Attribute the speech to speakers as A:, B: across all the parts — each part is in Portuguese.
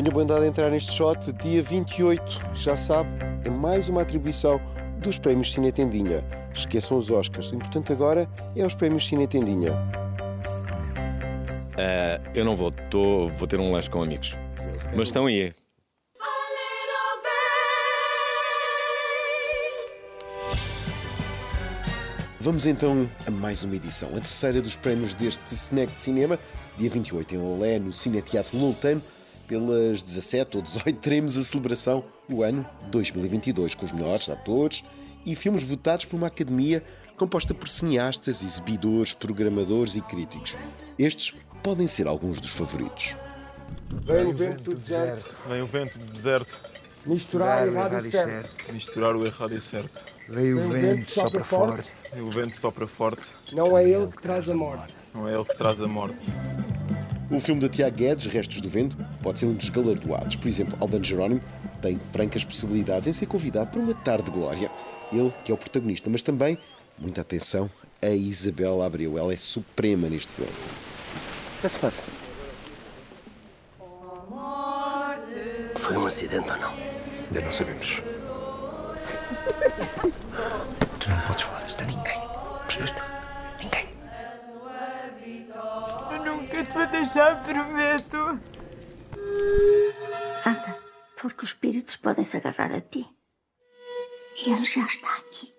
A: Tenho bondade a entrar neste shot. Dia 28, já sabe, é mais uma atribuição dos prémios Cine Tendinha. Esqueçam os Oscars. O importante agora é os prémios Cine Tendinha.
B: Uh, eu não vou, Tô, vou ter um lanche com amigos. Mas estão aí.
A: Vamos então a mais uma edição, a terceira dos prémios deste Snack de Cinema, dia 28 em Olé, no Cineteatro Loltano. Pelas 17 ou 18 teremos a celebração do ano 2022, com os melhores atores e filmes votados por uma academia composta por cineastas, exibidores, programadores e críticos. Estes podem ser alguns dos favoritos.
C: Vem o vento do deserto.
D: Vem o vento do deserto.
C: Misturar o errado e certo.
D: Misturar o errado e certo.
C: Vem o vento sopra forte.
D: Vem o vento sopra forte.
C: Não é ele que traz a morte.
D: Não é ele que traz a morte.
A: O filme de Tiago Guedes, Restos do Vento, pode ser um dos galardoados. Por exemplo, Alban Jerónimo tem francas possibilidades em ser convidado para uma tarde de glória. Ele que é o protagonista, mas também, muita atenção, a Isabel Abreu. Ela é suprema neste filme.
E: O que é que se passa? Foi um acidente ou não?
F: Ainda não sabemos.
E: tu não podes falar disto a ninguém. Percebeste? Ninguém.
G: Eu nunca te vou deixar, prometo.
H: Porque os espíritos podem se agarrar a ti. Ele já está aqui.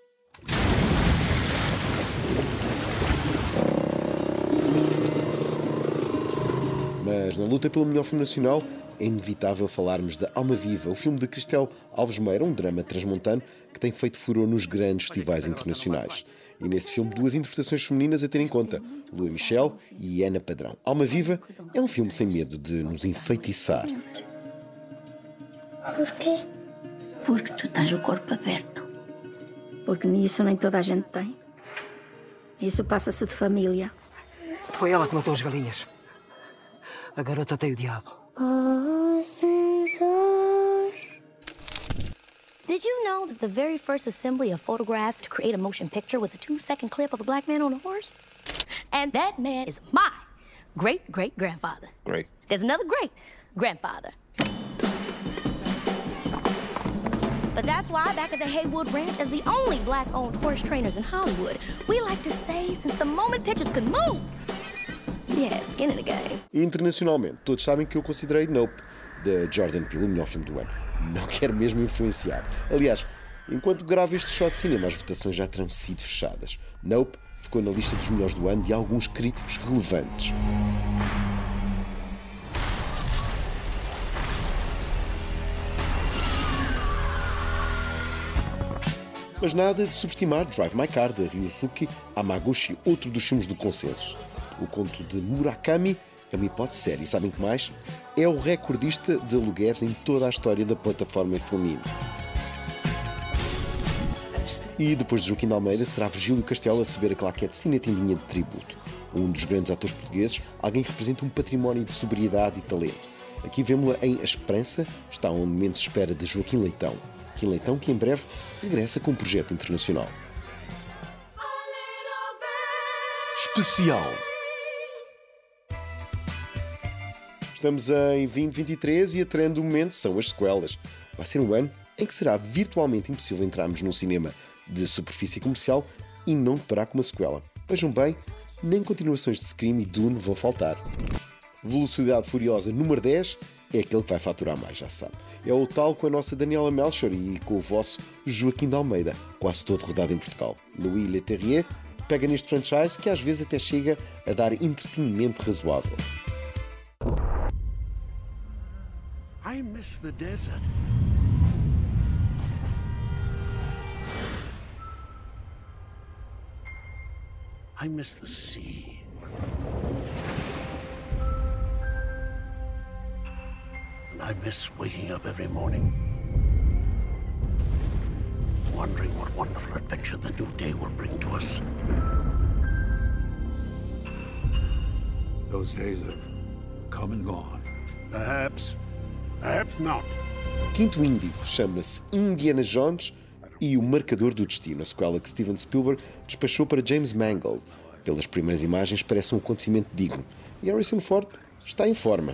A: Mas na luta pelo melhor filme nacional, é inevitável falarmos de Alma Viva, o filme de Cristel Alves Meira, um drama transmontano que tem feito furor nos grandes festivais internacionais. E nesse filme, duas interpretações femininas a ter em conta, Lua Michel e Ana Padrão. Alma Viva é um filme sem medo de nos enfeitiçar.
H: Porquê? Porque tu tens o corpo aberto. Porque nisso nem toda a gente tem. Isso passa-se de família.
E: Foi ela que matou as galinhas. A garota tem o diabo.
I: Did you know that the very first assembly of photographs to create a motion picture was a two second clip of a black man on a horse? And that man is my great great grandfather.
B: Great.
I: There's another great grandfather. But that's why, back at the Haywood Ranch, as the only black owned horse trainers in Hollywood, we like to say since the moment could move, skin in the game.
A: Internacionalmente, todos sabem que eu considerei Nope, de Jordan Peele, o melhor filme do ano. Não quero mesmo influenciar. Aliás, enquanto gravo este shot de cinema, as votações já terão sido fechadas. Nope ficou na lista dos melhores do ano de alguns críticos relevantes. Mas nada de subestimar Drive My Car, de Ryusuke Hamaguchi, outro dos filmes do consenso. O conto de Murakami é uma hipótese séria. E sabem que mais? É o recordista de alugueres em toda a história da plataforma Filmin. E depois de Joaquim de Almeida, será Virgílio Castelo a receber a claquete Cinetindinha de tributo. Um dos grandes atores portugueses, alguém que representa um património de sobriedade e talento. Aqui vemos-la em A Esperança, está onde menos espera de Joaquim Leitão. Joaquim Leitão que em breve regressa com um projeto internacional. Especial Estamos em 2023 e a trend do momento são as sequelas. Vai ser um ano em que será virtualmente impossível entrarmos num cinema de superfície comercial e não deparar com uma sequela. Vejam bem, nem continuações de Scream e Dune vão faltar. Velocidade Furiosa número 10 é aquele que vai faturar mais, já sabe. É o tal com a nossa Daniela Melchor e com o vosso Joaquim de Almeida, quase todo rodado em Portugal. Louis Leterrier pega neste franchise que às vezes até chega a dar entretenimento razoável.
J: I miss the desert. I miss the sea. I miss waking up every morning, wondering what wonderful adventure the new day will bring to us.
F: Those days have come and gone.
J: Perhaps. Perhaps not.
A: Quinto indie chama-se Indiana Jones e o Marcador do Destino, a sequela que Steven Spielberg despachou para James Mangold. Pelas primeiras imagens parece um acontecimento digno. E Harrison Ford está em forma.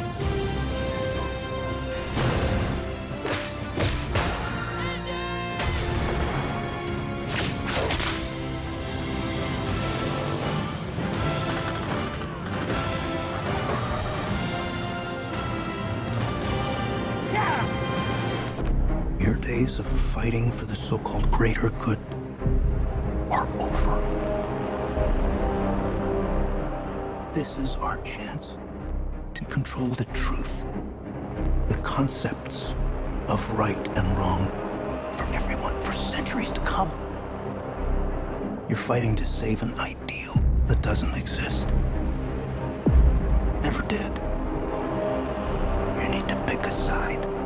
J: days of fighting for the so called greater good are over. This is our chance to control the truth, the concepts of right and wrong for everyone for centuries to come. You're fighting to save an ideal that doesn't exist. Never did. You need to pick a side.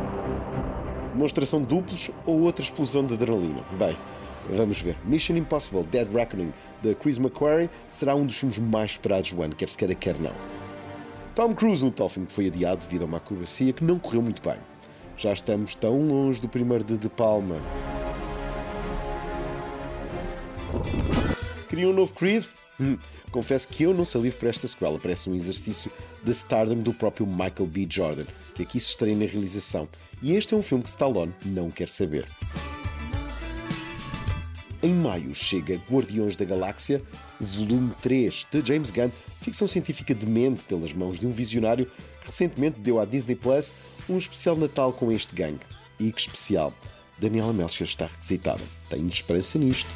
A: Demonstração de duplos ou outra explosão de adrenalina? Bem, vamos ver. Mission Impossible Dead Reckoning, de Chris McQuarrie, será um dos filmes mais esperados do ano, quer se queira, quer não. Tom Cruise no tal filme foi adiado devido a uma acrobacia que não correu muito bem. Já estamos tão longe do primeiro de De Palma. Queria um novo Creed? Hum, confesso que eu não salivo para esta sequela, parece um exercício de stardom do próprio Michael B. Jordan, que aqui se estreia na realização. E este é um filme que Stallone não quer saber. Em maio chega Guardiões da Galáxia, volume 3 de James Gunn, ficção científica demente pelas mãos de um visionário que recentemente deu à Disney Plus um especial Natal com este gangue. E que especial! Daniela Melcher está requisitada. Tenho esperança nisto.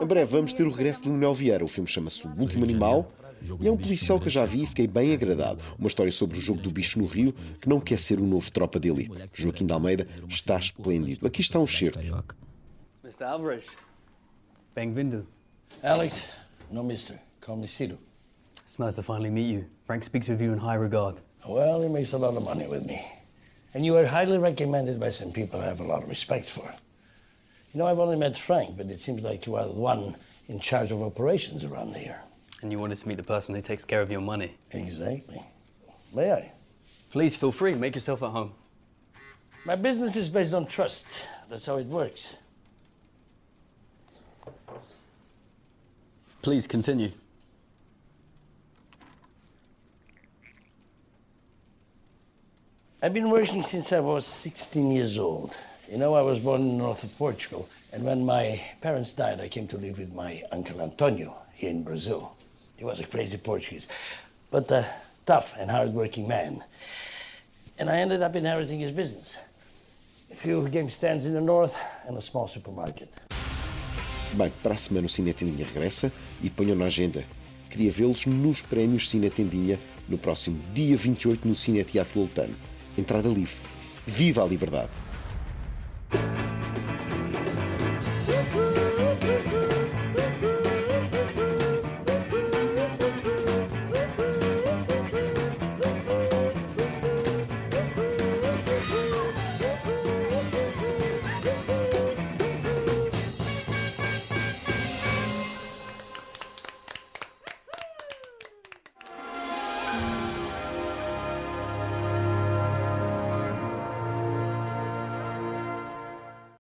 A: Em breve vamos ter o regresso de Manuel Vieira. O filme chama-se O Último Animal e é um policial que eu já vi e fiquei bem agradado. Uma história sobre o jogo do bicho no Rio que não quer ser o novo tropa de elite. Joaquim de Almeida está esplêndido. Aqui está um certo.
K: Mr. Alvarez. Bem-vindo.
L: Alex, no mister. Call me Ciro.
K: It's nice to finally meet you. Frank speaks of you in high regard.
L: Well, he makes a lot of money with me. And you are highly recommended by some people I have a lot of respect for. You know, I've only met Frank, but it seems like you are the one in charge of operations around here.
K: And you wanted to meet the person who takes care of your money.
L: Exactly. May I?
K: Please feel free. Make yourself at home.
L: My business is based on trust. That's how it works.
K: Please continue.
L: I've been working since I was 16 years old. You know, I was born north of Portugal, and when my parents died, I came to live with my uncle Antonio here in Brazil. He was a crazy Portuguese, but a tough and hardworking man. And I ended up inheriting his business. A few game stands in the north and a small supermarket.
A: Bem, para a semana o Cine Tendinha regressa e ponham na agenda. Queria vê-los nos prémios Cine Tendinha no próximo dia 28 no Cine Teatro Loltano. Entrada livre. Viva a liberdade!